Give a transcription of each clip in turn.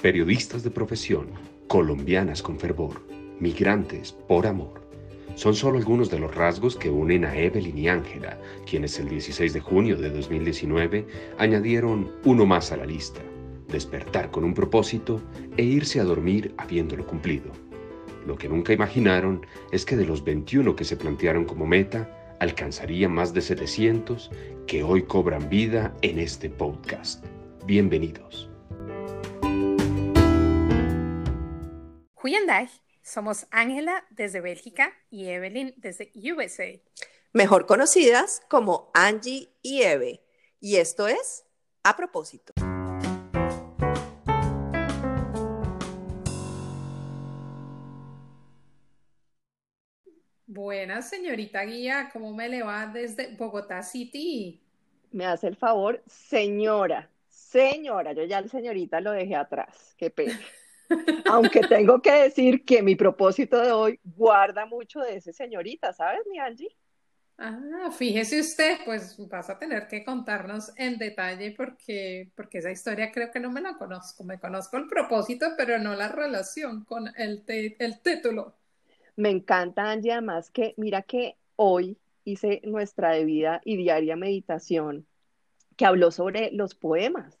periodistas de profesión, colombianas con fervor, migrantes por amor. Son solo algunos de los rasgos que unen a Evelyn y Ángela, quienes el 16 de junio de 2019 añadieron uno más a la lista, despertar con un propósito e irse a dormir habiéndolo cumplido. Lo que nunca imaginaron es que de los 21 que se plantearon como meta, alcanzarían más de 700 que hoy cobran vida en este podcast. Bienvenidos. Goedendag, somos Ángela desde Bélgica y Evelyn desde USA. Mejor conocidas como Angie y Eve. Y esto es A propósito. Buenas, señorita guía, ¿cómo me le va desde Bogotá City? Me hace el favor, señora, señora, yo ya el señorita lo dejé atrás, qué pena. Aunque tengo que decir que mi propósito de hoy guarda mucho de ese señorita, ¿sabes, mi Angie? Ah, fíjese usted, pues vas a tener que contarnos en detalle porque, porque esa historia creo que no me la conozco. Me conozco el propósito, pero no la relación con el, el título. Me encanta, Angie, además que mira que hoy hice nuestra debida y diaria meditación que habló sobre los poemas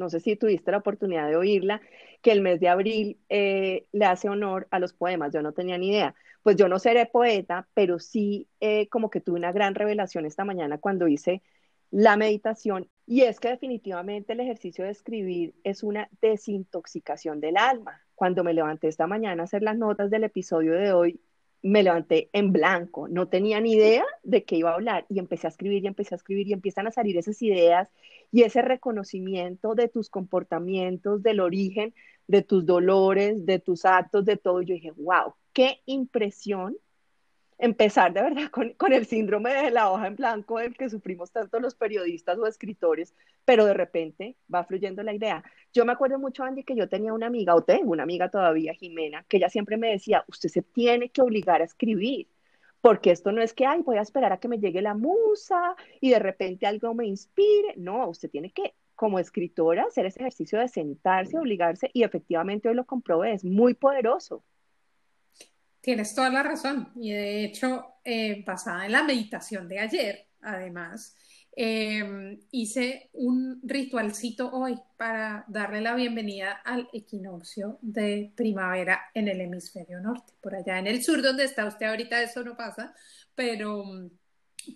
no sé si tuviste la oportunidad de oírla, que el mes de abril eh, le hace honor a los poemas, yo no tenía ni idea. Pues yo no seré poeta, pero sí eh, como que tuve una gran revelación esta mañana cuando hice la meditación y es que definitivamente el ejercicio de escribir es una desintoxicación del alma. Cuando me levanté esta mañana a hacer las notas del episodio de hoy, me levanté en blanco, no tenía ni idea de qué iba a hablar y empecé a escribir y empecé a escribir y empiezan a salir esas ideas y ese reconocimiento de tus comportamientos, del origen de tus dolores, de tus actos, de todo. yo dije, wow, qué impresión empezar de verdad con, con, el síndrome de la hoja en blanco del que sufrimos tanto los periodistas o escritores, pero de repente va fluyendo la idea. Yo me acuerdo mucho, Andy, que yo tenía una amiga, o tengo una amiga todavía, Jimena, que ella siempre me decía, usted se tiene que obligar a escribir, porque esto no es que, ay, voy a esperar a que me llegue la musa y de repente algo me inspire. No, usted tiene que, como escritora, hacer ese ejercicio de sentarse, obligarse, y efectivamente hoy lo comprobé, es muy poderoso. Tienes toda la razón. Y de hecho, eh, basada en la meditación de ayer, además, em, hice un ritualcito hoy para darle la bienvenida al equinoccio de primavera en el hemisferio norte. Por allá en el sur, donde está usted ahorita, eso no pasa, pero,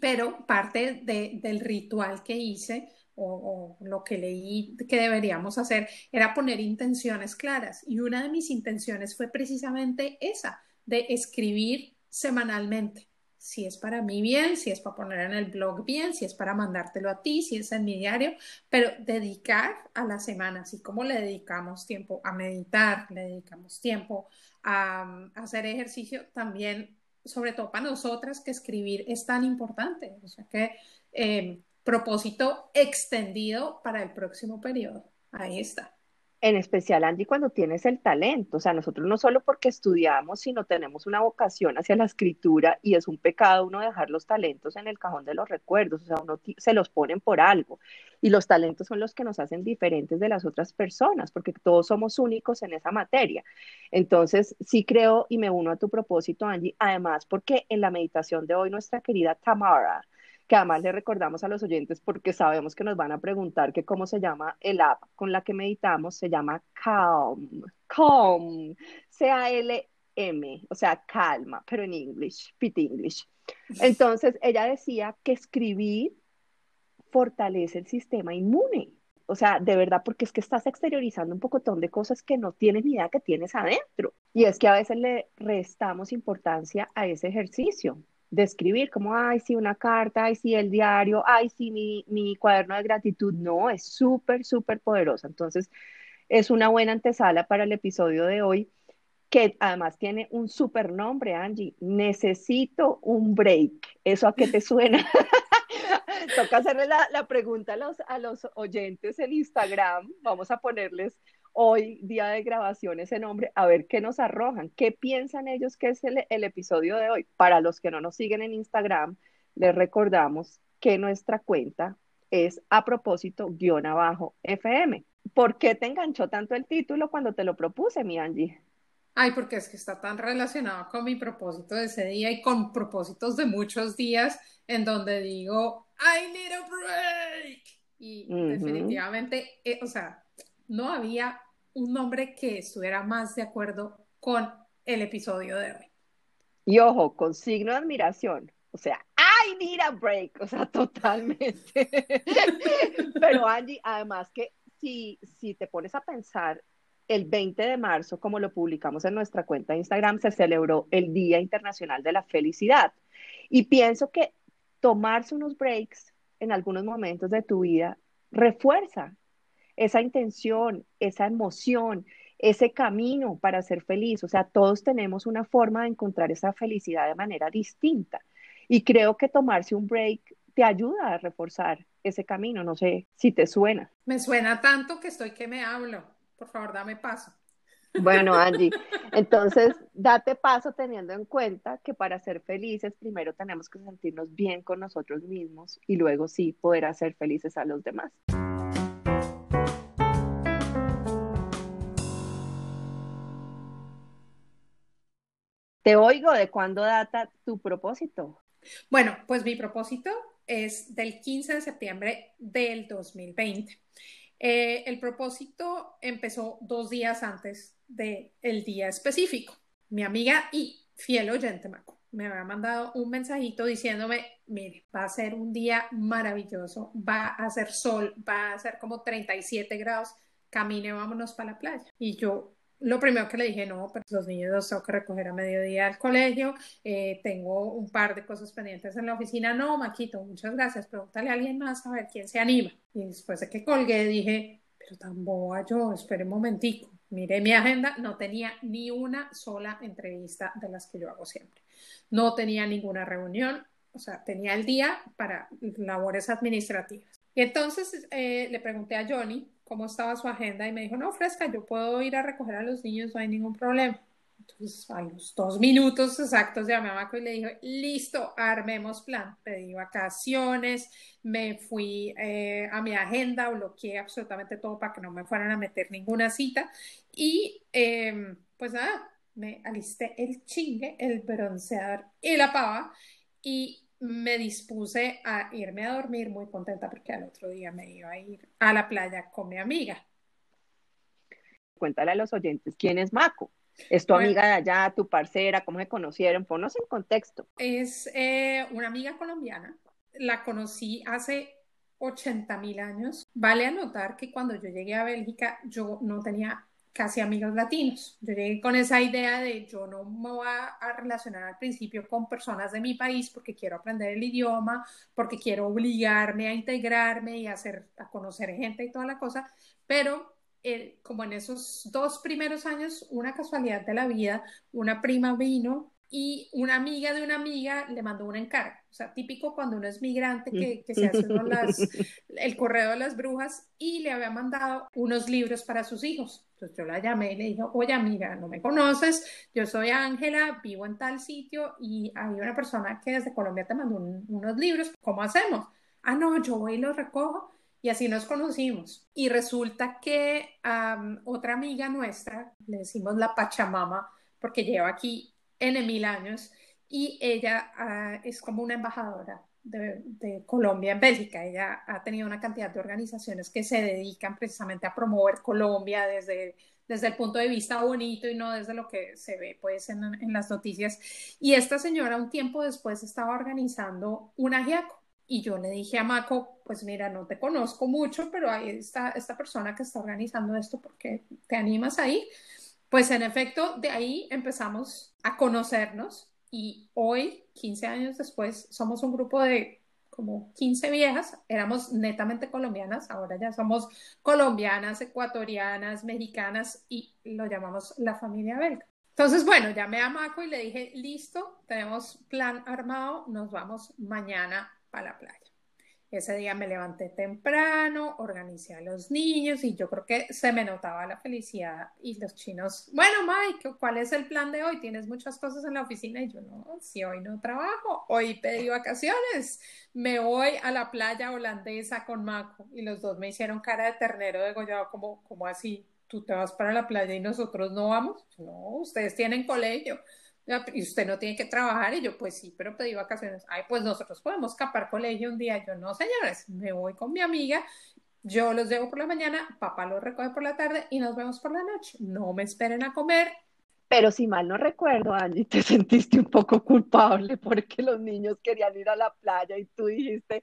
pero parte del ritual que hice o, lo que leí que deberíamos hacer era poner intenciones claras. Y una de mis intenciones fue precisamente esa, de escribir semanalmente. Si es para mí bien, si es para poner en el blog bien, si es para mandártelo a ti, si es en mi diario, pero dedicar a la semana, así como le dedicamos tiempo a meditar, le dedicamos tiempo a, hacer ejercicio, también, sobre todo para nosotras, que escribir es tan importante. O sea que eh, propósito extendido para el próximo periodo. Ahí está en especial, Angie, cuando tienes el talento. O sea, nosotros no solo porque estudiamos, sino tenemos una vocación hacia la escritura y es un pecado uno dejar los talentos en el cajón de los recuerdos. O sea, uno se los ponen por algo. Y los talentos son los que nos hacen diferentes de las otras personas, porque todos somos únicos en esa materia. Entonces, sí creo y me uno a tu propósito, Angie, además porque en la meditación de hoy nuestra querida Tamara, que además le recordamos a los oyentes porque sabemos que nos van a preguntar que cómo se llama el app con la que meditamos, se llama Calm, Calm, C-A-L-M, o sea, calma, pero en English, Pit English. Entonces, ella decía que escribir fortalece el sistema inmune. O sea, de verdad, porque es que estás exteriorizando un pocotón de cosas que no tienes ni idea que tienes adentro. Y es que a veces le restamos importancia a ese ejercicio de escribir, como, ay, sí, una carta, ay, sí, el diario, ay, sí, mi, mi cuaderno de gratitud. No, es súper, súper poderosa. Entonces, es una buena antesala para el episodio de hoy, que además tiene un súper nombre, Angie. Necesito un break. ¿Eso a qué te suena? Toca hacerle la, la, pregunta a los, a los oyentes en Instagram. Vamos a ponerles hoy, día de grabación, ese nombre, a ver qué nos arrojan, qué piensan ellos que es el, episodio de hoy. Para los que no nos siguen en Instagram, les recordamos que nuestra cuenta es a propósito guion abajo FM. ¿por qué te enganchó tanto el título cuando te lo propuse, mi Angie? Ay, porque es que está tan relacionado con mi propósito de ese día y con propósitos de muchos días en donde digo, I need a break. Y definitivamente, eh, o sea, no había un nombre que estuviera más de acuerdo con el episodio de hoy. Y ojo, con signo de admiración. O sea, I need a break. O sea, totalmente. Pero Angie, además que si, si te pones a pensar, el 20 de marzo, como lo publicamos en nuestra cuenta de Instagram, se celebró el Día Internacional de la Felicidad. Y pienso que tomarse unos breaks en algunos momentos de tu vida refuerza esa intención, esa emoción, ese camino para ser feliz. O sea, todos tenemos una forma de encontrar esa felicidad de manera distinta. Y creo que tomarse un break te ayuda a reforzar ese camino. No sé si te suena. Me suena tanto que estoy que me hablo. Por favor, dame paso. Bueno, Angie, entonces date paso teniendo en cuenta que para ser felices primero tenemos que sentirnos bien con nosotros mismos y luego sí poder hacer felices a los demás. Te oigo, ¿de cuándo data tu propósito? Bueno, pues mi propósito es del 15 de septiembre del 2020. Eh, el propósito empezó dos días antes del día específico. Mi amiga y fiel oyente Maco me había mandado un mensajito diciéndome, mire, va a ser un día maravilloso, va a hacer sol, va a ser como 37 grados, camine, vámonos para la playa. Y yo lo primero que le dije, no, pues los niños los tengo que recoger a mediodía al colegio, eh, tengo un par de cosas pendientes en la oficina, no, Maquito, muchas gracias, pregúntale a alguien más a ver quién se anima. Y después de que colgué dije, pero tan boba yo, espere un momentico, miré mi agenda, no tenía ni una sola entrevista de las que yo hago siempre, no tenía ninguna reunión, o sea, tenía el día para labores administrativas. Y entonces eh, le pregunté a Johnny, cómo estaba su agenda y me dijo, no, fresca, yo puedo ir a recoger a los niños, no hay ningún problema. Entonces, a los dos minutos exactos llamé a Maco y le dije, listo, armemos plan. Pedí vacaciones, me fui eh, a mi agenda, bloqueé absolutamente todo para que no me fueran a meter ninguna cita. Y em, pues nada, me alisté el chingue, el bronceador y la pava. Y me dispuse a irme a dormir muy contenta porque al otro día me iba a ir a la playa con mi amiga. Cuéntale a los oyentes quién es Maco. ¿Es tu amiga de allá, tu parcera? ¿Cómo se conocieron? Ponnos en contexto. Es eh, una amiga colombiana. La conocí hace 80 mil años. Vale anotar que cuando yo llegué a Bélgica, yo no tenía casi amigos latinos. Yo llegué con esa idea de yo no me voy a, relacionar al principio con personas de mi país porque quiero aprender el idioma, porque quiero obligarme a integrarme y hacer, a conocer gente y toda la cosa, pero eh, como en esos dos primeros años, una casualidad de la vida, una prima vino y una amiga de una amiga le mandó un encargo. O sea, típico cuando uno es migrante que, que se hace el correo de las brujas y le había mandado unos libros para sus hijos. Entonces yo la llamé y le dije, oye amiga, no me conoces, yo soy Ángela, vivo en tal sitio y hay una persona que desde Colombia te mandó unos libros, ¿cómo hacemos? Ah, no, yo voy y los recojo. Y así nos conocimos. Y resulta que otra amiga nuestra, le decimos la Pachamama, porque lleva aquí N mil años, y ella ah, es como una embajadora de, Colombia en Bélgica. Ella ha tenido una cantidad de organizaciones que se dedican precisamente a promover Colombia desde, desde el punto de vista bonito y no desde lo que se ve pues en, en las noticias. Y esta señora un tiempo después estaba organizando un ajiaco. Y yo le dije a Maco, pues mira, no te conozco mucho, pero ahí está esta persona que está organizando esto porque te animas ahí. Pues en efecto, de ahí empezamos a conocernos y hoy, 15 años después, somos un grupo de como 15 viejas, éramos netamente colombianas, ahora ya somos colombianas, ecuatorianas, mexicanas y lo llamamos la familia belga. Entonces, bueno, llamé a Maco y le dije, listo, tenemos plan armado, nos vamos mañana a la playa. Ese día me levanté temprano, organicé a los niños y yo creo que se me notaba la felicidad y los chinos, bueno, Mike, ¿cuál es el plan de hoy? ¿Tienes muchas cosas en la oficina? Y yo, no, si hoy no trabajo, hoy pedí vacaciones, me voy a la playa holandesa con Maco y los dos me hicieron cara de ternero degollado, como, como así, tú te vas para la playa y nosotros no vamos. No, ustedes tienen colegio y usted no tiene que trabajar. Y yo, pues sí, pero pedí vacaciones. Ay, pues nosotros podemos escapar colegio un día. Yo, no, señores, me voy con mi amiga. Yo los llevo por la mañana, papá los recoge por la tarde y nos vemos por la noche. No me esperen a comer. Pero si mal no recuerdo, Angie, te sentiste un poco culpable porque los niños querían ir a la playa y tú dijiste,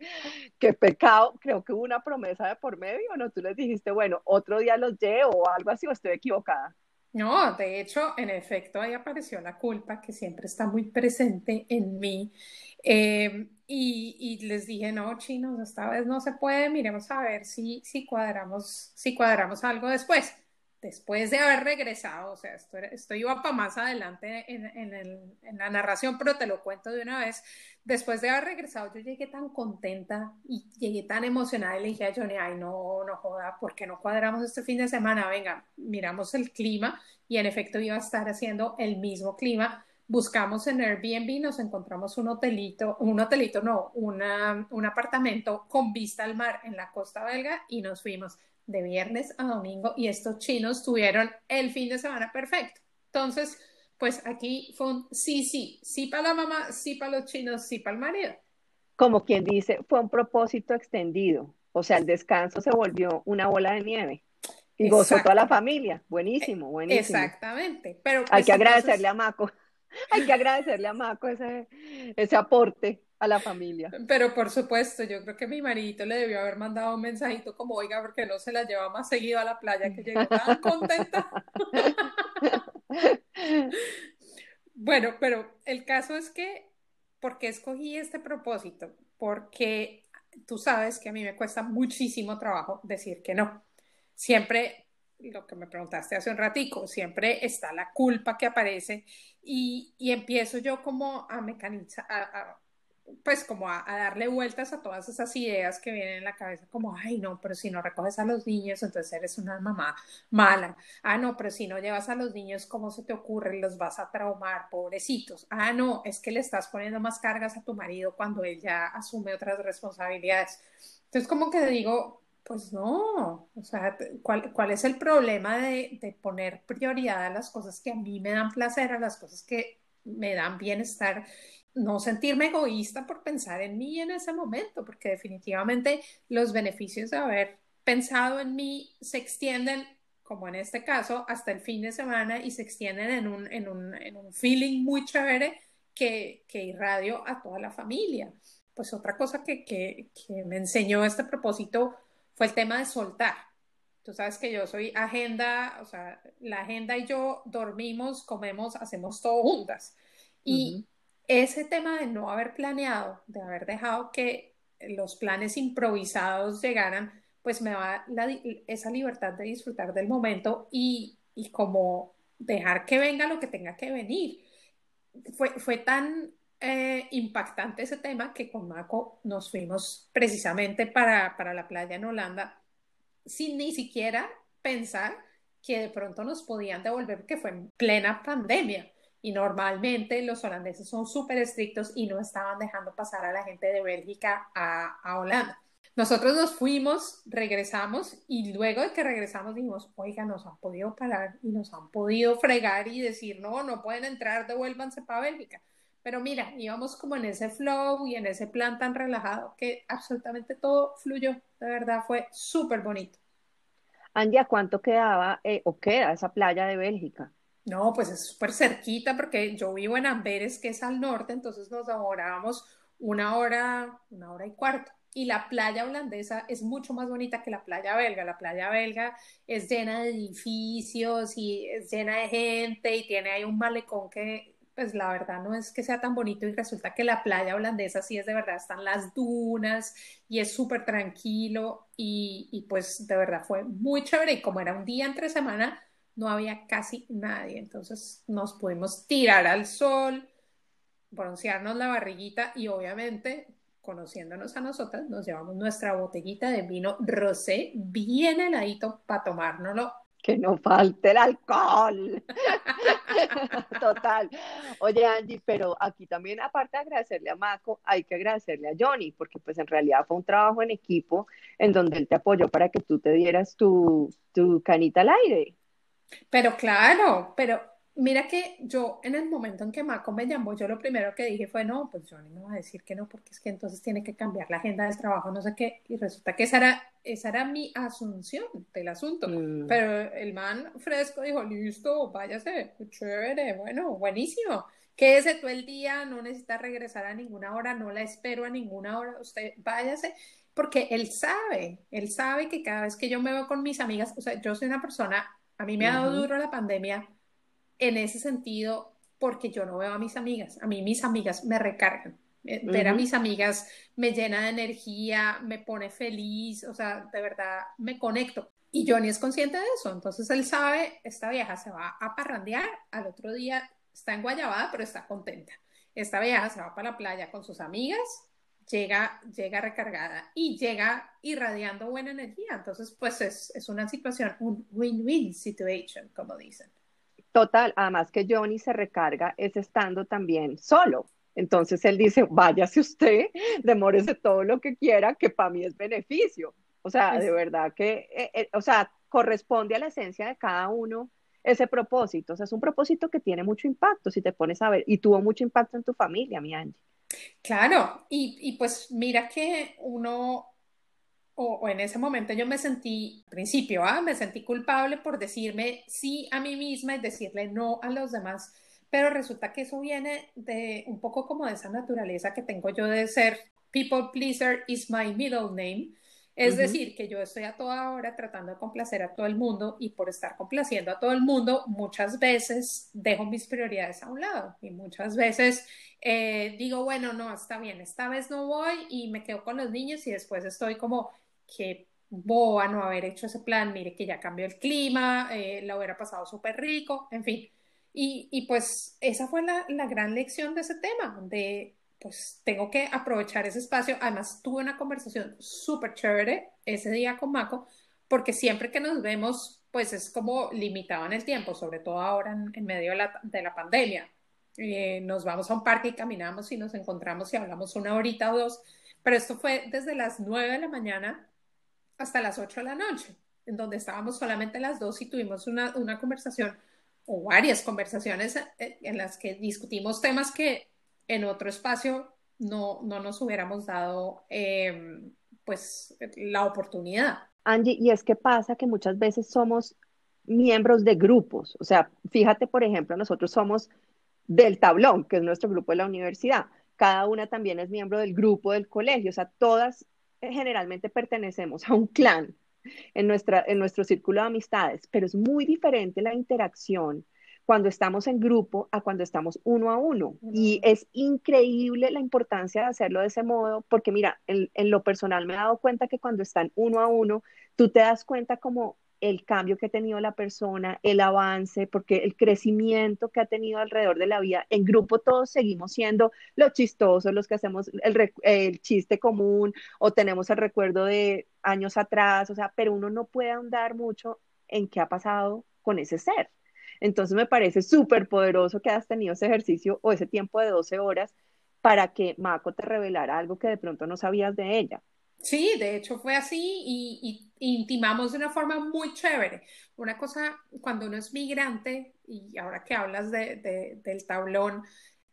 qué pecado, creo que hubo una promesa de por medio, ¿no? Tú les dijiste, bueno, otro día los llevo o algo así, o estoy equivocada. No, de hecho, en efecto, ahí apareció la culpa que siempre está muy presente en mí. Em, y, y, les dije, no, chinos, esta vez no se puede, miremos a ver si, si, cuadramos, si cuadramos algo después después de haber regresado, o sea, esto, esto iba para más adelante en, en, el, en, la narración, pero te lo cuento de una vez, después de haber regresado, yo llegué tan contenta y llegué tan emocionada y le dije a Johnny, ay, no, no joda, ¿por qué no cuadramos este fin de semana? Venga, miramos el clima y en efecto iba a estar haciendo el mismo clima. Buscamos en Airbnb, nos encontramos un hotelito, un hotelito no, una, un apartamento con vista al mar en la costa belga y nos fuimos de viernes a domingo y estos chinos tuvieron el fin de semana perfecto. Entonces, pues aquí fue un sí, sí, sí para la mamá, sí para los chinos, sí para el marido. Como quien dice, fue un propósito extendido. O sea, el descanso se volvió una bola de nieve. Y gozó toda la familia. Buenísimo, buenísimo. Exactamente. Pero Hay pues que agradecerle a Maco. Hay que agradecerle a Maco ese, ese aporte a la familia. Pero por supuesto, yo creo que mi maridito le debió haber mandado un mensajito como, oiga, porque no se la lleva más seguido a la playa que llegó tan contenta. bueno, pero el caso es que, ¿por qué escogí este propósito? Porque tú sabes que a mí me cuesta muchísimo trabajo decir que no. Siempre, lo que me preguntaste hace un ratico, siempre está la culpa que aparece y, y empiezo yo como a mecanizar, a, pues como a, darle vueltas a todas esas ideas que vienen en la cabeza, como, ay, no, pero si no recoges a los niños, entonces eres una mamá mala. Ah, no, pero si no llevas a los niños, ¿cómo se te ocurre? Los vas a traumar, pobrecitos. Ah, no, es que le estás poniendo más cargas a tu marido cuando él ya asume otras responsabilidades. Entonces, como que digo, pues no, o sea, ¿cuál, cuál es el problema de, de poner prioridad a las cosas que a mí me dan placer, a las cosas que me dan bienestar? No sentirme egoísta por pensar en mí en ese momento, porque definitivamente los beneficios de haber pensado en mí se extienden, como en este caso, hasta el fin de semana y se extienden en un, en un, en un feeling muy chévere que, que irradio a toda la familia. Pues otra cosa que, que, que me enseñó este propósito fue el tema de soltar. Tú sabes que yo soy agenda, o sea, la agenda y yo dormimos, comemos, hacemos todo juntas. Y, ese tema de no haber planeado, de haber dejado que los planes improvisados llegaran, pues me da esa libertad de disfrutar del momento y, y, como dejar que venga lo que tenga que venir. Fue, fue tan eh, impactante ese tema que con Mako nos fuimos precisamente para, para la playa en Holanda sin ni siquiera pensar que de pronto nos podían devolver, que fue en plena pandemia y normalmente los holandeses son súper estrictos y no estaban dejando pasar a la gente de Bélgica a, a, Holanda. Nosotros nos fuimos, regresamos y luego de que regresamos dijimos, oiga, nos han podido parar y nos han podido fregar y decir, no, no pueden entrar, devuélvanse para Bélgica. Pero mira, íbamos como en ese flow y en ese plan tan relajado que absolutamente todo fluyó. De verdad fue súper bonito. Andia, ¿cuánto quedaba eh, o queda esa playa de Bélgica? No, pues es súper cerquita porque yo vivo en Amberes, que es al norte, entonces nos demorábamos una hora, una hora y cuarto. Y la playa holandesa es mucho más bonita que la playa belga. La playa belga es llena de edificios y es llena de gente y tiene ahí un malecón que, pues la verdad no es que sea tan bonito y resulta que la playa holandesa sí es de verdad, están las dunas y es súper tranquilo y, y pues de verdad fue muy chévere y como era un día entre semana, no había casi nadie, entonces nos pudimos tirar al sol, broncearnos la barriguita y obviamente conociéndonos a nosotras, nos llevamos nuestra botellita de vino rosé bien heladito para tomárnoslo. Que no falte el alcohol. Total. Oye, Angie, pero aquí también, aparte de agradecerle a Maco, hay que agradecerle a Johnny, porque pues en realidad fue un trabajo en equipo en donde él te apoyó para que tú te dieras tu, tu canita al aire. Pero claro, pero Mira que yo en el momento en que Marco me llamó, yo lo primero que dije fue, no, pues Johnny no va a decir que no, porque es que entonces tiene que cambiar la agenda del trabajo, no sé qué, y resulta que esa era, esa era mi asunción del asunto, mm. pero el man fresco dijo, listo, váyase, chévere, bueno, buenísimo, quédese todo el día, no necesita regresar a ninguna hora, no la espero a ninguna hora, usted váyase, porque él sabe, él sabe que cada vez que yo me veo con mis amigas, o sea, yo soy una persona, a mí me ha dado duro la pandemia, en ese sentido porque yo no veo a mis amigas. A mí mis amigas me recargan. Eh, ver a mis amigas me llena de energía, me pone feliz, o sea, de verdad me conecto. Y Johnny es consciente de eso, entonces él sabe, esta vieja se va a parrandear, al otro día está en Guayabada, pero está contenta. Esta vieja se va para la playa con sus amigas, llega, llega recargada y llega irradiando buena energía. Entonces, pues es, es una situación, un win-win situation, como dicen. Total, además que Johnny se recarga es estando también solo. Entonces él dice, váyase usted, demórese todo lo que quiera, que para mí es beneficio. O sea, de verdad que, eh, eh, o sea, corresponde a la esencia de cada uno ese propósito. O sea, es un propósito que tiene mucho impacto, si te pones a ver, y tuvo mucho impacto en tu familia, mi Angie. Claro, y, y pues mira que uno o, en ese momento yo me sentí, al principio, ¿ah? me sentí culpable por decirme sí a mí misma y decirle no a los demás, pero resulta que eso viene de un poco como de esa naturaleza que tengo yo de ser people pleaser is my middle name. Es decir, que yo estoy a toda hora tratando de complacer a todo el mundo y por estar complaciendo a todo el mundo, muchas veces dejo mis prioridades a un lado y muchas veces eh, digo, bueno, no, está bien, esta vez no voy y me quedo con los niños y después estoy como, que boba no haber hecho ese plan, mire que ya cambió el clima, eh, la hubiera pasado súper rico, en fin. Y, y, pues esa fue la, la, gran lección de ese tema, de pues tengo que aprovechar ese espacio. Además, tuve una conversación súper chévere ese día con Mako, porque siempre que nos vemos, pues es como limitado en el tiempo, sobre todo ahora en, medio de la, de la pandemia. Eh, nos vamos a un parque y caminamos y nos encontramos y hablamos una horita o dos, pero esto fue desde las nueve de la mañana hasta las 8 de la noche, en donde estábamos solamente las dos y tuvimos una, una conversación o varias conversaciones eh, en las que discutimos temas que en otro espacio no, no nos hubiéramos dado em, pues la oportunidad. Angie, y es que pasa que muchas veces somos miembros de grupos, o sea, fíjate, por ejemplo, nosotros somos del tablón, que es nuestro grupo de la universidad, cada una también es miembro del grupo del colegio, o sea, todas generalmente pertenecemos a un clan en, nuestra, en nuestro círculo de amistades, pero es muy diferente la interacción cuando estamos en grupo a cuando estamos uno a uno. Y es increíble la importancia de hacerlo de ese modo, porque mira, en, en, lo personal me he dado cuenta que cuando están uno a uno, tú te das cuenta como el cambio que ha tenido la persona, el avance, porque el crecimiento que ha tenido alrededor de la vida, en grupo todos seguimos siendo los chistosos, los que hacemos el, chiste común o tenemos el recuerdo de años atrás, o sea, pero uno no puede ahondar mucho en qué ha pasado con ese ser. Entonces me parece súper poderoso que has tenido ese ejercicio o ese tiempo de 12 horas para que Mako te revelara algo que de pronto no sabías de ella. Sí, de hecho fue así y, intimamos de una forma muy chévere. Una cosa, cuando uno es migrante, y ahora que hablas de, del tablón,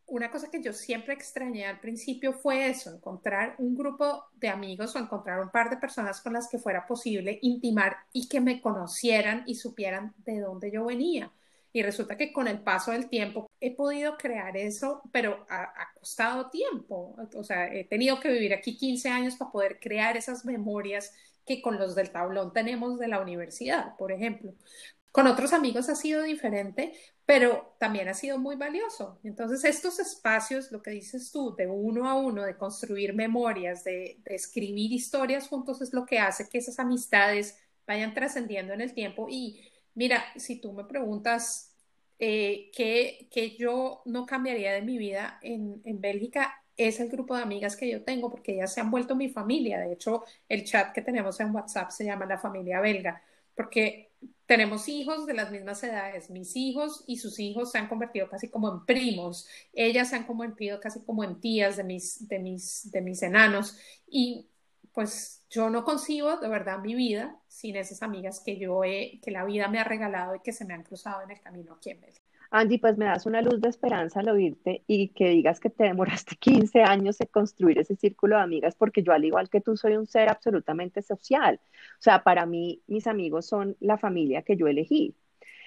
una cosa que yo siempre extrañé al principio fue eso, encontrar un grupo de amigos o encontrar un par de personas con las que fuera posible intimar y que me conocieran y supieran de dónde yo venía. Y resulta que con el paso del tiempo he podido crear eso, pero ha, costado tiempo. O sea, he tenido que vivir aquí 15 años para poder crear esas memorias que con los del tablón tenemos de la universidad, por ejemplo. Con otros amigos ha sido diferente, pero también ha sido muy valioso. Entonces, estos espacios, lo que dices tú, de uno a uno, de construir memorias, de, de escribir historias juntos, es lo que hace que esas amistades vayan trascendiendo en el tiempo y Mira, si tú me preguntas eh, qué, yo no cambiaría de mi vida en, Bélgica, es el grupo de amigas que yo tengo, porque ellas se han vuelto mi familia. De hecho, el chat que tenemos en WhatsApp se llama la familia belga, porque tenemos hijos de las mismas edades. Mis hijos y sus hijos se han convertido casi como en primos. Ellas se han convertido casi como en tías de mis, de mis, de mis enanos. Y pues yo no concibo de verdad mi vida sin esas amigas que yo he, que la vida me ha regalado y que se me han cruzado en el camino aquí en Bélgica. Angie, pues me das una luz de esperanza al oírte y que digas que te demoraste 15 años en construir ese círculo de amigas, porque yo al igual que tú soy un ser absolutamente social. O sea, para mí mis amigos son la familia que yo elegí.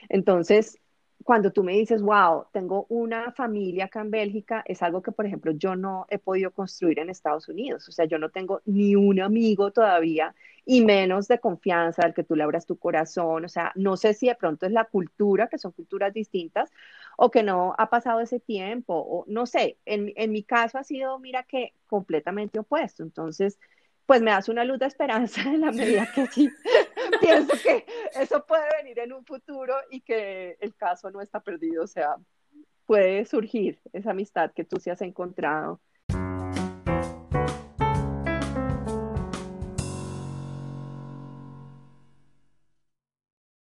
Entonces, cuando tú me dices, wow, tengo una familia acá en Bélgica, es algo que, por ejemplo, yo no he podido construir en Estados Unidos. O sea, yo no tengo ni un amigo todavía y menos de confianza al que tú le abras tu corazón. O sea, no sé si de pronto es la cultura, que son culturas distintas, o que no ha pasado ese tiempo, o no sé. En, en mi caso ha sido, mira que completamente opuesto. Entonces, pues me das una luz de esperanza en la medida que sí pienso que eso puede venir en un futuro y que el caso no está perdido, o sea, puede surgir esa amistad que tú sí has encontrado.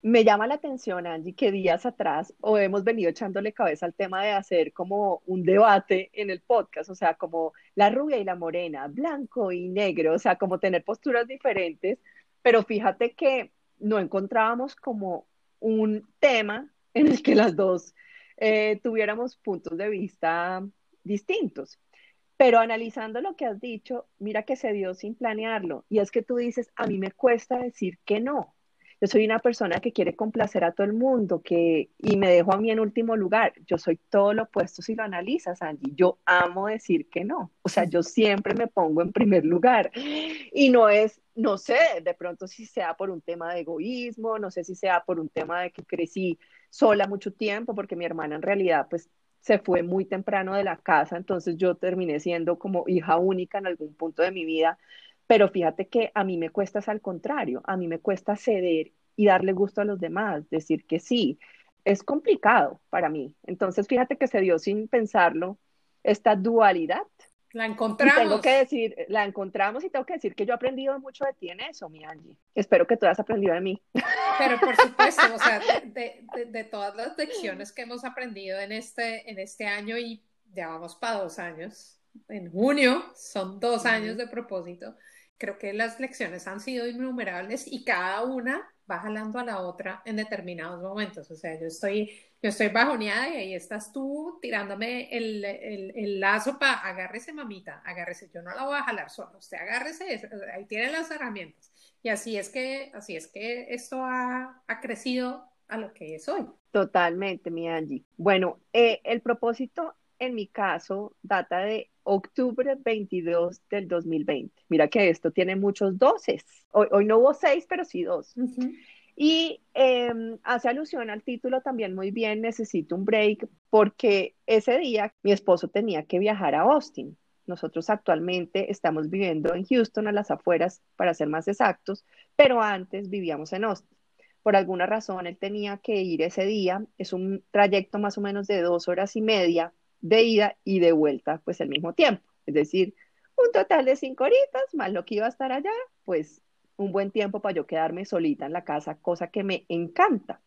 Me llama la atención, Angie, que días atrás o hemos venido echándole cabeza al tema de hacer como un debate en el podcast, o sea, como la rubia y la morena, blanco y negro, o sea, como tener posturas diferentes, pero fíjate que no encontrábamos como un tema en el que las dos eh, tuviéramos puntos de vista distintos. Pero analizando lo que has dicho, mira que se dio sin planearlo. Y es que tú dices, a mí me cuesta decir que no. Yo soy una persona que quiere complacer a todo el mundo que, y me dejo a mí en último lugar. Yo soy todo lo opuesto si lo analizas, Angie. Yo amo decir que no. O sea, yo siempre me pongo en primer lugar. Y no es, no sé, de pronto si sea por un tema de egoísmo, no sé si sea por un tema de que crecí sola mucho tiempo, porque mi hermana en realidad, pues se fue muy temprano de la casa, entonces yo terminé siendo como hija única en algún punto de mi vida pero fíjate que a mí me cuesta es al contrario, a mí me cuesta ceder y darle gusto a los demás, decir que sí. Es complicado para mí. Entonces, fíjate que se dio sin pensarlo esta dualidad. La encontramos. Y tengo que decir, la encontramos y tengo que decir que yo he aprendido mucho de ti en eso, mi Angie. Espero que tú hayas aprendido de mí. Pero por supuesto, o sea, de, de, de, todas las lecciones que hemos aprendido en este, en este año y ya vamos para dos años, en junio son dos años de propósito, creo que las lecciones han sido innumerables y cada una va jalando a la otra en determinados momentos. O sea, yo estoy, yo estoy bajoneada y ahí estás tú tirándome el, el, lazo para agárrese, mamita, agárrese. Yo no la voy a jalar solo, usted agárrese, ahí tiene las herramientas. Y así es que, así es que esto ha, ha crecido a lo que es hoy. Totalmente, mi Angie. Bueno, eh, el propósito en mi caso data de octubre 22 del 2020. Mira que esto tiene muchos doces. Hoy, hoy no hubo seis, pero sí dos. Y em, hace alusión al título también muy bien, necesito un break, porque ese día mi esposo tenía que viajar a Austin. Nosotros actualmente estamos viviendo en Houston, a las afueras, para ser más exactos, pero antes vivíamos en Austin. Por alguna razón él tenía que ir ese día. Es un trayecto más o menos de dos horas y media de ida y de vuelta, pues al mismo tiempo. Es decir, un total de cinco horitas, más lo que iba a estar allá, pues un buen tiempo para yo quedarme solita en la casa, cosa que me encanta.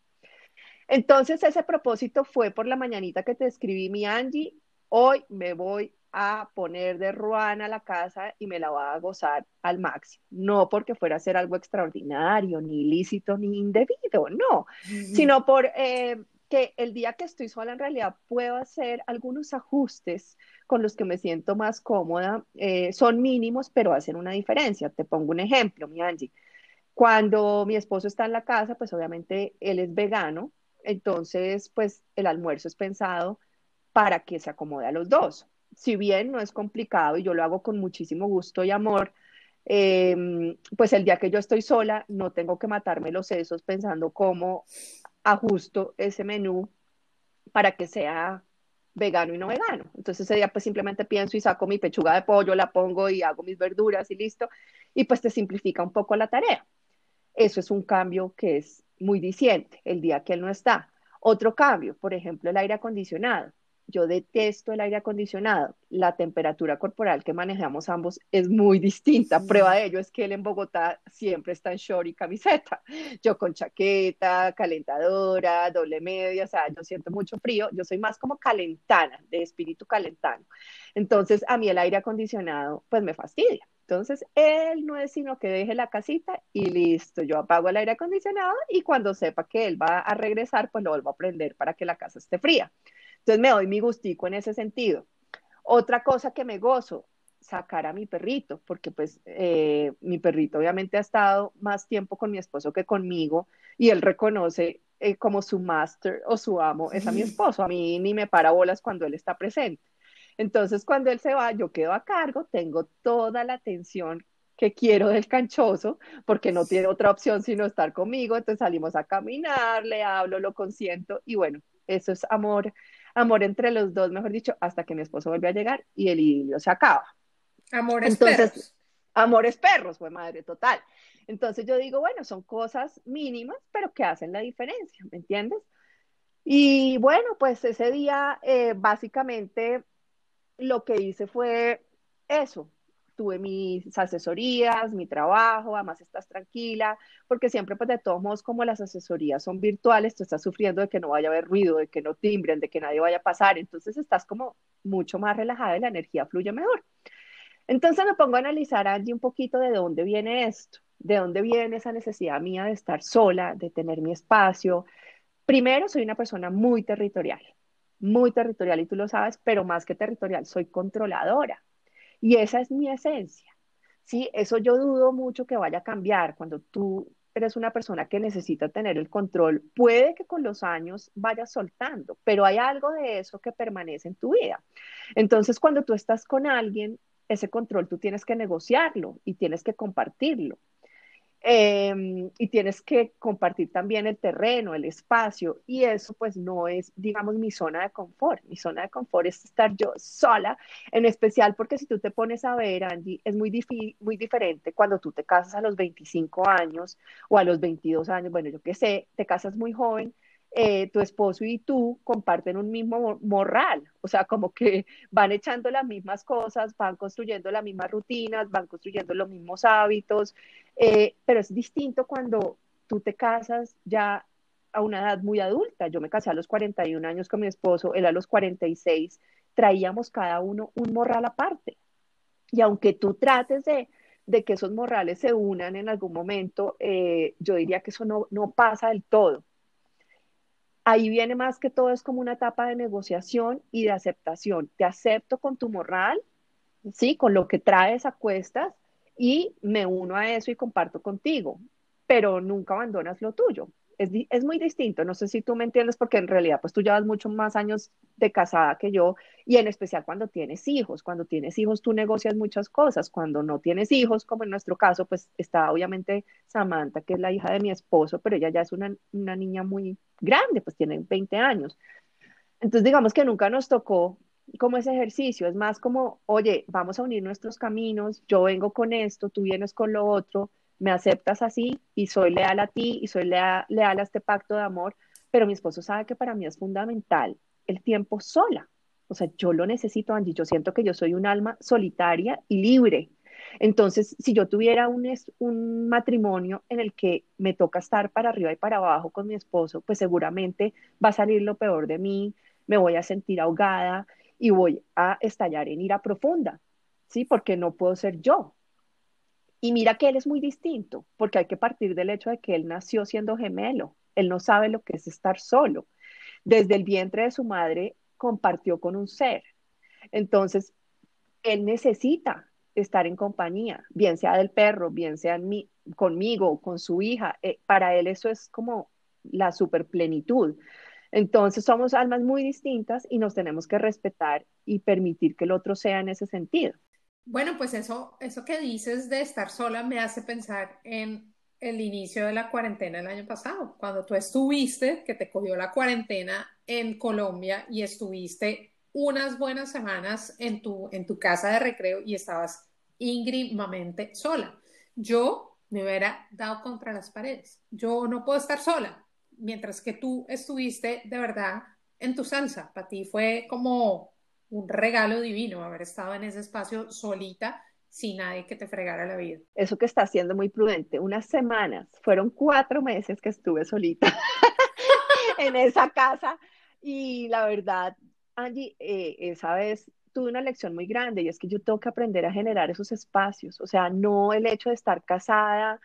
Entonces ese propósito fue por la mañanita que te escribí mi Angie, hoy me voy a poner de ruana la casa y me la voy a gozar al máximo. No porque fuera a ser algo extraordinario, ni ilícito, ni indebido, no, sino por eh, que el día que estoy sola en realidad puedo hacer algunos ajustes con los que me siento más cómoda. Eh, son mínimos, pero hacen una diferencia. Te pongo un ejemplo, mi Angie. Cuando mi esposo está en la casa, pues obviamente él es vegano, entonces pues el almuerzo es pensado para que se acomode a los dos. Si bien no es complicado y yo lo hago con muchísimo gusto y amor, em, pues el día que yo estoy sola no tengo que matarme los sesos pensando cómo ajusto ese menú para que sea vegano y no vegano. Entonces ese día pues simplemente pienso y saco mi pechuga de pollo, la pongo y hago mis verduras y listo. Y pues te simplifica un poco la tarea. Eso es un cambio que es muy diciente el día que él no está. Otro cambio, por ejemplo, el aire acondicionado. Yo detesto el aire acondicionado. La temperatura corporal que manejamos ambos es muy distinta. Prueba de ello es que él en Bogotá siempre está en short y camiseta. Yo con chaqueta, calentadora, doble media, o sea, yo siento mucho frío. Yo soy más como calentana, de espíritu calentano. Entonces, a mí el aire acondicionado, pues me fastidia. Entonces, él no es sino que deje la casita y listo, yo apago el aire acondicionado y cuando sepa que él va a regresar, pues lo vuelvo a prender para que la casa esté fría. Entonces me doy mi gustico en ese sentido. Otra cosa que me gozo, sacar a mi perrito, porque pues eh, mi perrito obviamente ha estado más tiempo con mi esposo que conmigo y él reconoce eh, como su master o su amo es a mi esposo, a mí ni me para bolas cuando él está presente. Entonces cuando él se va, yo quedo a cargo, tengo toda la atención que quiero del canchoso, porque no tiene otra opción sino estar conmigo, entonces salimos a caminar, le hablo, lo consiento y bueno, eso es amor amor entre los dos, mejor dicho, hasta que mi esposo vuelve a llegar y el idilio se acaba. Amores Entonces, perros. Amores perros, fue madre, total. Entonces yo digo, bueno, son cosas mínimas, pero que hacen la diferencia, ¿me entiendes? Y bueno, pues ese día eh, básicamente lo que hice fue eso, tuve mis asesorías, mi trabajo, además estás tranquila, porque siempre pues de todos modos como las asesorías son virtuales, tú estás sufriendo de que no vaya a haber ruido, de que no timbren, de que nadie vaya a pasar, entonces estás como mucho más relajada y la energía fluye mejor. Entonces me pongo a analizar, Angie, un poquito de dónde viene esto, de dónde viene esa necesidad mía de estar sola, de tener mi espacio. Primero, soy una persona muy territorial, muy territorial y tú lo sabes, pero más que territorial, soy controladora. Y esa es mi esencia. Sí, eso yo dudo mucho que vaya a cambiar cuando tú eres una persona que necesita tener el control. Puede que con los años vayas soltando, pero hay algo de eso que permanece en tu vida. Entonces, cuando tú estás con alguien, ese control tú tienes que negociarlo y tienes que compartirlo. Em, y tienes que compartir también el terreno, el espacio, y eso pues no es, digamos, mi zona de confort. Mi zona de confort es estar yo sola, en especial porque si tú te pones a ver, Andy, es muy, muy diferente cuando tú te casas a los 25 años o a los 22 años, bueno, yo qué sé, te casas muy joven eh, tu esposo y tú comparten un mismo morral, o sea, como que van echando las mismas cosas, van construyendo las mismas rutinas, van construyendo los mismos hábitos, eh, pero es distinto cuando tú te casas ya a una edad muy adulta. Yo me casé a los 41 años con mi esposo, él a los 46, traíamos cada uno un morral aparte. Y aunque tú trates de, que esos morrales se unan en algún momento, eh, yo diría que eso no, no pasa del todo ahí viene más que todo, es como una etapa de negociación y de aceptación. Te acepto con tu moral, ¿sí? Con lo que traes a cuestas y me uno a eso y comparto contigo, pero nunca abandonas lo tuyo es, muy distinto. No sé si tú me entiendes, porque en realidad, pues tú llevas muchos más años de casada que yo, y en especial cuando tienes hijos. Cuando tienes hijos, tú negocias muchas cosas. Cuando no tienes hijos, como en nuestro caso, pues está obviamente Samantha, que es la hija de mi esposo, pero ella ya es una, una niña muy grande, pues tiene 20 años. Entonces, digamos que nunca nos tocó como ese ejercicio, es más como, oye, vamos a unir nuestros caminos, yo vengo con esto, tú vienes con lo otro, me aceptas así y soy leal a ti y soy leal, a este pacto de amor, pero mi esposo sabe que para mí es fundamental el tiempo sola. O sea, yo lo necesito, Angie. Yo siento que yo soy un alma solitaria y libre. Entonces, si yo tuviera un, un matrimonio en el que me toca estar para arriba y para abajo con mi esposo, pues seguramente va a salir lo peor de mí, me voy a sentir ahogada y voy a estallar en ira profunda, ¿sí? Porque no puedo ser yo. Y mira que él es muy distinto, porque hay que partir del hecho de que él nació siendo gemelo. Él no sabe lo que es estar solo. Desde el vientre de su madre compartió con un ser. Entonces, él necesita estar en compañía, bien sea del perro, bien sea mi, conmigo, con su hija. Eh, para él eso es como la superplenitud. Entonces somos almas muy distintas y nos tenemos que respetar y permitir que el otro sea en ese sentido. Bueno, pues eso, eso que dices de estar sola me hace pensar en el inicio de la cuarentena el año pasado, cuando tú estuviste, que te cogió la cuarentena en Colombia y estuviste unas buenas semanas en tu, en tu casa de recreo y estabas íngrimamente sola. Yo me hubiera dado contra las paredes. Yo no puedo estar sola, mientras que tú estuviste de verdad en tu salsa. Para ti fue como un regalo divino haber estado en ese espacio solita sin nadie que te fregara la vida. Eso que está haciendo muy prudente. Unas semanas, fueron cuatro meses que estuve solita en esa casa y la verdad, Angie, eh, esa vez tuve una lección muy grande y es que yo tengo que aprender a generar esos espacios. O sea, no el hecho de estar casada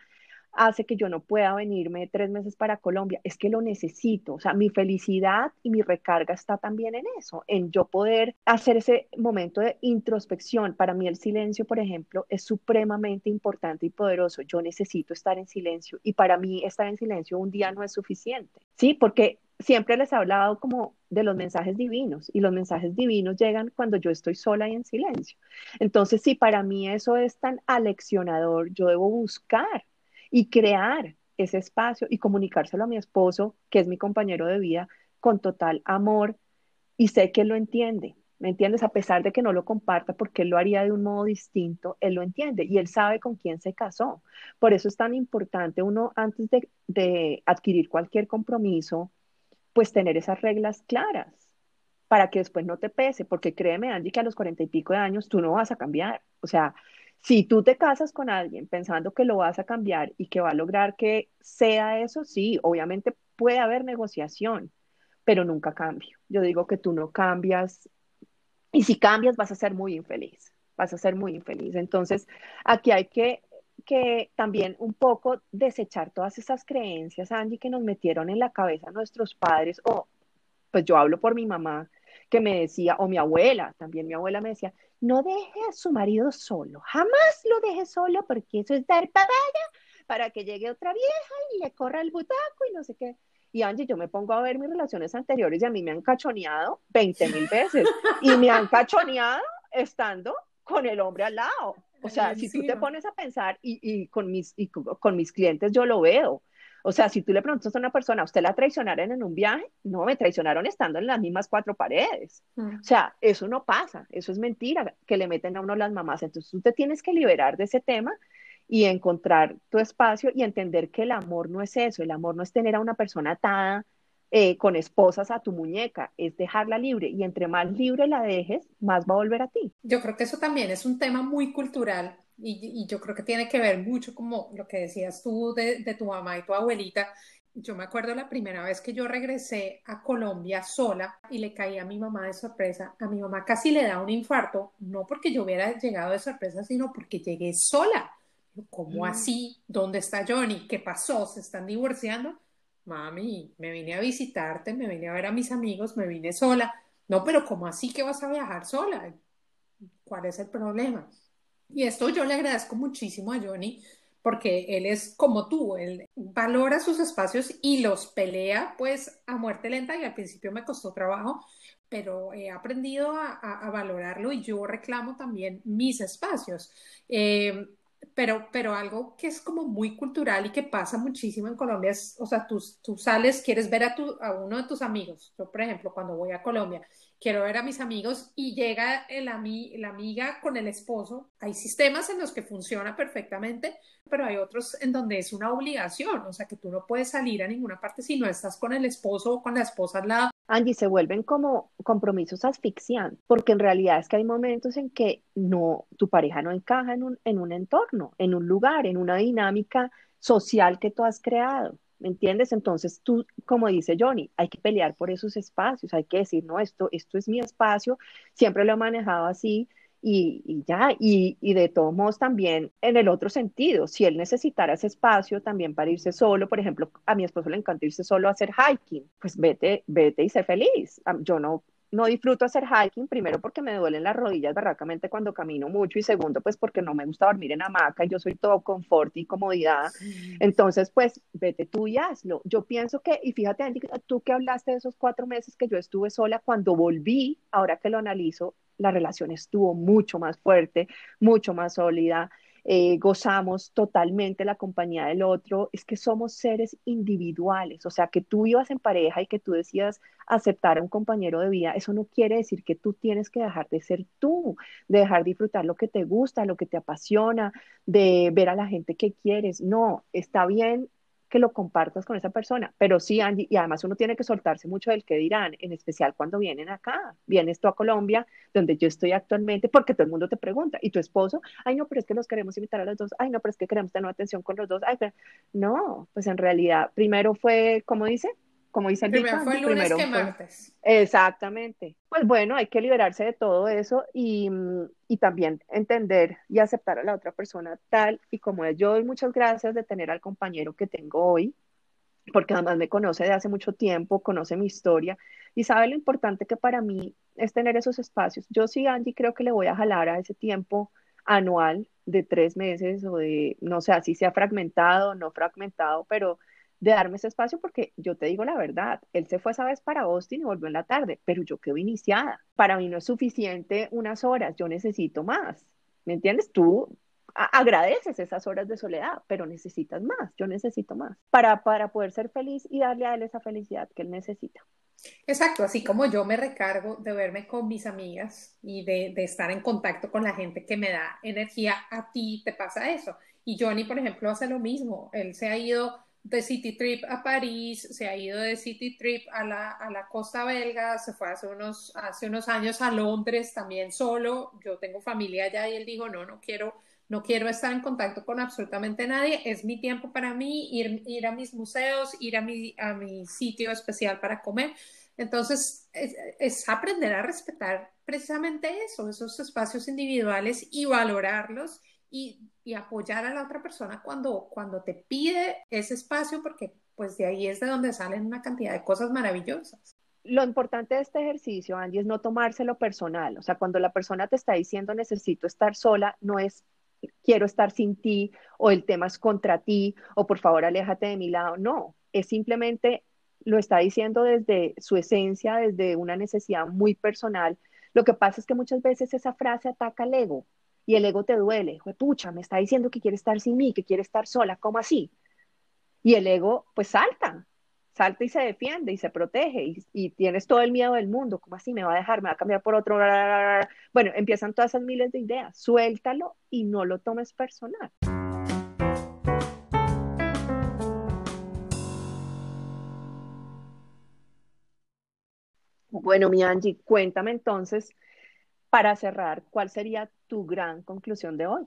hace que yo no pueda venirme tres meses para Colombia, es que lo necesito, o sea, mi felicidad y mi recarga está también en eso, en yo poder hacer ese momento de introspección. Para mí el silencio, por ejemplo, es supremamente importante y poderoso. Yo necesito estar en silencio y para mí estar en silencio un día no es suficiente, ¿sí? Porque siempre les he hablado como de los mensajes divinos y los mensajes divinos llegan cuando yo estoy sola y en silencio. Entonces, si para mí eso es tan aleccionador, yo debo buscar y crear ese espacio y comunicárselo a mi esposo, que es mi compañero de vida, con total amor y sé que él lo entiende. ¿Me entiendes? A pesar de que no lo comparta porque él lo haría de un modo distinto, él lo entiende y él sabe con quién se casó. Por eso es tan importante uno antes de, de adquirir cualquier compromiso, pues tener esas reglas claras para que después no te pese, porque créeme, Angie, que a los cuarenta y pico de años tú no vas a cambiar. O sea, si tú te casas con alguien pensando que lo vas a cambiar y que va a lograr que sea eso, sí, obviamente puede haber negociación, pero nunca cambio. Yo digo que tú no cambias y si cambias vas a ser muy infeliz, vas a ser muy infeliz. Entonces, aquí hay que, que también un poco desechar todas esas creencias, Angie, que nos metieron en la cabeza nuestros padres, o pues yo hablo por mi mamá, que me decía, o mi abuela, también mi abuela me decía, no deje a su marido solo, jamás lo deje solo porque eso es dar papaya para que llegue otra vieja y le corra el butaco y no sé qué. Y Angie, yo me pongo a ver mis relaciones anteriores y a mí me han cachoneado 20 mil veces y me han cachoneado estando con el hombre al lado. O sea, si tú te pones a pensar y, y con, mis, y con mis clientes yo lo veo, o sea, si tú le preguntas a una persona, ¿usted la traicionaron en un viaje? No, me traicionaron estando en las mismas cuatro paredes. Mm. O sea, eso no pasa, eso es mentira que le meten a uno las mamás. Entonces tú te tienes que liberar de ese tema y encontrar tu espacio y entender que el amor no es eso, el amor no es tener a una persona atada eh, con esposas a tu muñeca, es dejarla libre y entre más libre la dejes, más va a volver a ti. Yo creo que eso también es un tema muy cultural y, yo creo que tiene que ver mucho como lo que decías tú de, de tu mamá y tu abuelita. Yo me acuerdo la primera vez que yo regresé a Colombia sola y le caí a mi mamá de sorpresa. A mi mamá casi le da un infarto, no porque yo hubiera llegado de sorpresa, sino porque llegué sola. ¿Cómo mm. así? ¿Dónde está Johnny? ¿Qué pasó? ¿Se están divorciando? Mami, me vine a visitarte, me vine a ver a mis amigos, me vine sola. No, pero ¿cómo así que vas a viajar sola? ¿Cuál es el problema? Y esto yo le agradezco muchísimo a Johnny porque él es como tú, él valora sus espacios y los pelea pues a muerte lenta y al principio me costó trabajo, pero he aprendido a, valorarlo y yo reclamo también mis espacios. Eh, pero, pero algo que es como muy cultural y que pasa muchísimo en Colombia es, o sea, tú, tú sales, quieres ver a, tu, a uno de tus amigos. Yo, por ejemplo, cuando voy a Colombia, quiero ver a mis amigos y llega el la amiga con el esposo. Hay sistemas en los que funciona perfectamente, pero hay otros en donde es una obligación, o sea que tú no puedes salir a ninguna parte si no estás con el esposo o con la esposa al lado. Angie, se vuelven como compromisos asfixiantes, porque en realidad es que hay momentos en que no, tu pareja no encaja en un, en un entorno, en un lugar, en una dinámica social que tú has creado. ¿Me entiendes? Entonces tú, como dice Johnny, hay que pelear por esos espacios, hay que decir, no, esto, esto es mi espacio, siempre lo he manejado así y, ya, y, y, de todos modos también en el otro sentido, si él necesitara ese espacio también para irse solo, por ejemplo, a mi esposo le encanta irse solo a hacer hiking, pues vete, vete y sé feliz. Yo no no disfruto hacer hiking, primero porque me duelen las rodillas barracamente cuando camino mucho y segundo pues porque no me gusta dormir en hamaca y yo soy todo confort y comodidad. Entonces pues vete tú y hazlo. Yo pienso que, y fíjate Andy, tú que hablaste de esos cuatro meses que yo estuve sola, cuando volví, ahora que lo analizo, la relación estuvo mucho más fuerte, mucho más sólida. Eh, gozamos totalmente la compañía del otro, es que somos seres individuales, o sea, que tú ibas en pareja y que tú decías aceptar a un compañero de vida, eso no quiere decir que tú tienes que dejar de ser tú, de dejar de disfrutar lo que te gusta, lo que te apasiona, de ver a la gente que quieres, no, está bien que lo compartas con esa persona. Pero sí, Angie, y además uno tiene que soltarse mucho del que dirán, en especial cuando vienen acá. Vienes tú a Colombia, donde yo estoy actualmente, porque todo el mundo te pregunta, ¿y tu esposo? Ay, no, pero es que nos queremos invitar a los dos. Ay, no, pero es que queremos tener atención con los dos. Ay, pero... no, pues en realidad, primero fue, ¿cómo dice? Como dice el Primero fue lunes que martes. Exactamente. Pues bueno, hay que liberarse de todo eso y, y, también entender y aceptar a la otra persona tal y como es. Yo doy muchas gracias de tener al compañero que tengo hoy, porque además me conoce de hace mucho tiempo, conoce mi historia y sabe lo importante que para mí es tener esos espacios. Yo sí, Angie, creo que le voy a jalar a ese tiempo anual de tres meses o de, no sé, así sea fragmentado, no fragmentado, pero de darme ese espacio porque yo te digo la verdad, él se fue esa vez para Austin y volvió en la tarde, pero yo quedo iniciada. Para mí no es suficiente unas horas, yo necesito más. ¿Me entiendes? Tú agradeces esas horas de soledad, pero necesitas más, yo necesito más para, para poder ser feliz y darle a él esa felicidad que él necesita. Exacto, así como yo me recargo de verme con mis amigas y de, de, estar en contacto con la gente que me da energía, a ti te pasa eso. Y Johnny, por ejemplo, hace lo mismo. Él se ha ido de City Trip a París, se ha ido de City Trip a la, a la costa belga, se fue hace unos, hace unos años a Londres también solo. Yo tengo familia allá y él dijo, no, no quiero, no quiero estar en contacto con absolutamente nadie, es mi tiempo para mí, ir, ir a mis museos, ir a mi, a mi sitio especial para comer. Entonces, es, es aprender a respetar precisamente eso, esos espacios individuales y valorarlos y, apoyar a la otra persona cuando, cuando te pide ese espacio, porque pues de ahí es de donde salen una cantidad de cosas maravillosas. Lo importante de este ejercicio, Angie, es no tomárselo personal. O sea, cuando la persona te está diciendo necesito estar sola, no es quiero estar sin ti o el tema es contra ti o por favor aléjate de mi lado. No, es simplemente lo está diciendo desde su esencia, desde una necesidad muy personal. Lo que pasa es que muchas veces esa frase ataca al ego y el ego te duele. Pucha, me está diciendo que quiere estar sin mí, que quiere estar sola, ¿cómo así? Y el ego, pues salta, salta y se defiende y se protege y, tienes todo el miedo del mundo. ¿Cómo así? ¿Me va a dejar? ¿Me va a cambiar por otro? Bueno, empiezan todas esas miles de ideas. Suéltalo y no lo tomes personal. Bueno, mi Angie, cuéntame entonces, para cerrar, ¿cuál sería tu gran conclusión de hoy?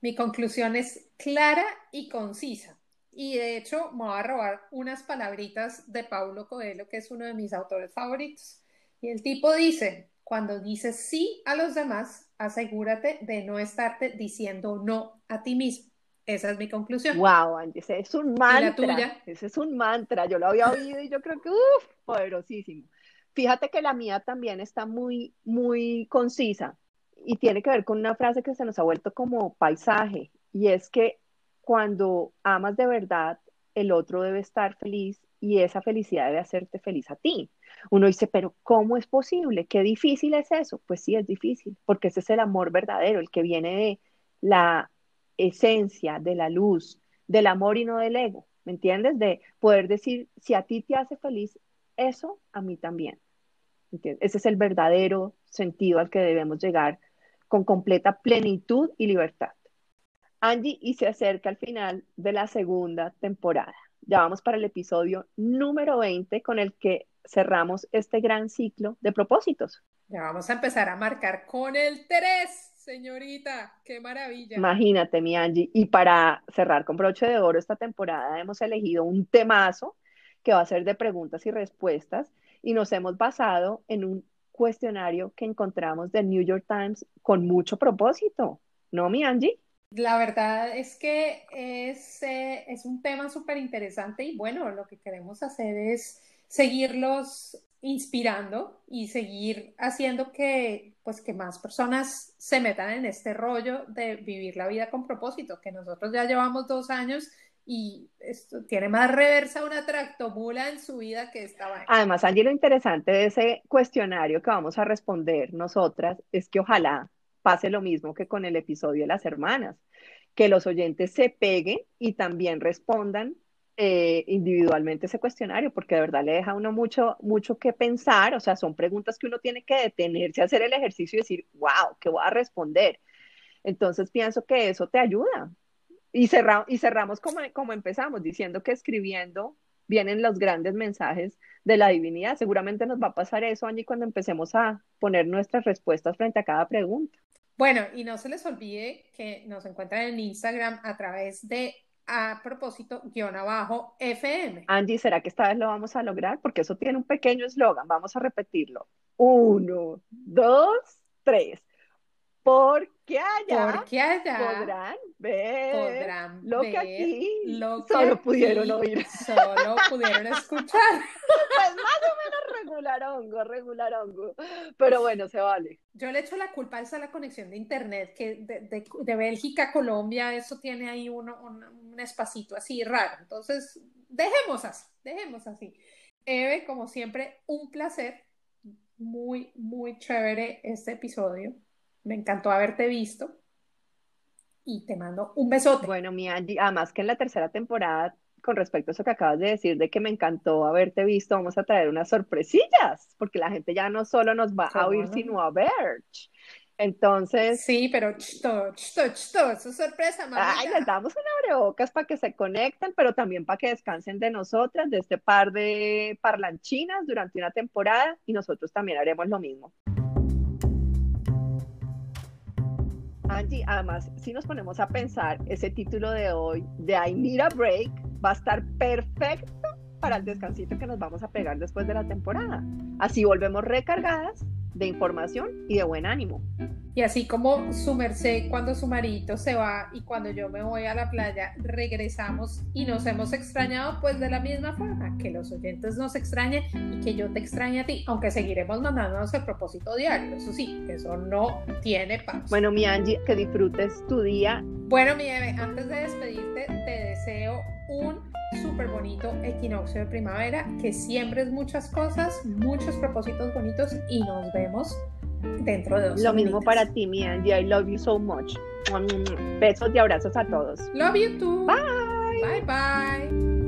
Mi conclusión es clara y concisa. Y de hecho, me voy a robar unas palabritas de Paulo Coelho, que es uno de mis autores favoritos. Y el tipo dice, cuando dices sí a los demás, asegúrate de no estarte diciendo no a ti mismo. Esa es mi conclusión. Wow, Angie, ese es un mantra. Ese es un mantra. Yo lo había oído y yo creo que, uff, poderosísimo. Fíjate que la mía también está muy, muy concisa y tiene que ver con una frase que se nos ha vuelto como paisaje y es que cuando amas de verdad, el otro debe estar feliz y esa felicidad debe hacerte feliz a ti. Uno dice, pero ¿cómo es posible? ¿Qué difícil es eso? Pues sí, es difícil, porque ese es el amor verdadero, el que viene de la esencia, de la luz, del amor y no del ego, ¿me entiendes? De poder decir, si a ti te hace feliz, eso a mí también. Ese es el verdadero sentido al que debemos llegar con completa plenitud y libertad. Angie, y se acerca al final de la segunda temporada. Ya vamos para el episodio número 20 con el que cerramos este gran ciclo de propósitos. Ya vamos a empezar a marcar con el 3, señorita. Qué maravilla. Imagínate, mi Angie. Y para cerrar con broche de oro esta temporada hemos elegido un temazo que va a ser de preguntas y respuestas y nos hemos basado en un cuestionario que encontramos del New York Times con mucho propósito, ¿no, mi Angie? La verdad es que es, eh, es un tema súper interesante y bueno, lo que queremos hacer es seguirlos inspirando y seguir haciendo que pues que más personas se metan en este rollo de vivir la vida con propósito, que nosotros ya llevamos dos años y esto tiene más reversa una tractomula en su vida que esta vaina. Además, Angie, lo interesante de ese cuestionario que vamos a responder nosotras es que ojalá pase lo mismo que con el episodio de las hermanas, que los oyentes se peguen y también respondan eh, individualmente ese cuestionario, porque de verdad le deja a uno mucho, mucho que pensar, o sea, son preguntas que uno tiene que detenerse hacer el ejercicio y decir, wow, ¿qué voy a responder? Entonces pienso que eso te ayuda, Y, cerra, y cerramos como, como empezamos, diciendo que escribiendo vienen los grandes mensajes de la divinidad. Seguramente nos va a pasar eso, Angie, cuando empecemos a poner nuestras respuestas frente a cada pregunta. Bueno, y no se les olvide que nos encuentran en Instagram a través de a propósito, guion abajo, FM. Angie, ¿será que esta vez lo vamos a lograr? Porque eso tiene un pequeño eslogan. Vamos a repetirlo. Uno, dos, tres. Porque allá, Porque allá podrán ver podrán lo ver que aquí lo que solo aquí pudieron oír. Solo pudieron escuchar. Pues más o menos regularongo, regularongo. Pero bueno, se vale. Yo le echo la culpa a esa la conexión de internet, que de, de, de Bélgica a Colombia, eso tiene ahí uno, un, un espacito así raro. Entonces, dejemos así, dejemos así. Eve, como siempre, un placer. Muy, muy chévere este episodio. Me encantó haberte visto. Y te mando un besote. Bueno, mi Angie, además que en la tercera temporada, con respecto a eso que acabas de decir, de que me encantó haberte visto, vamos a traer unas sorpresillas, porque la gente ya no solo nos va a oír, sino a ver. Entonces, Sí, pero chto, chto, chto, eso es sorpresa, mamita. ay, les damos un abrebocas para que se conecten, pero también para que descansen de nosotras, de este par de parlanchinas durante una temporada, y nosotros también haremos lo mismo. Angie, además, si nos ponemos a pensar, ese título de hoy, de I Need a Break, va a estar perfecto para el descansito que nos vamos a pegar después de la temporada. Así volvemos recargadas de información y de buen ánimo. Y así como su merced cuando su maridito se va y cuando yo me voy a la playa regresamos y nos hemos extrañado, pues de la misma forma que los oyentes nos extrañen y que yo te extrañe a ti, aunque seguiremos mandándonos el propósito diario, eso sí, eso no tiene pausa. Bueno, mi Angie, que disfrutes tu día. Bueno, mi Eve, antes de despedirte, te deseo un súper bonito equinoccio de primavera, que siembres muchas cosas, muchos propósitos bonitos y nos vemos dentro de dos Lo mismo para ti, mi Angie. I love you so much. Besos y abrazos a todos. Love you too. Bye. Bye bye.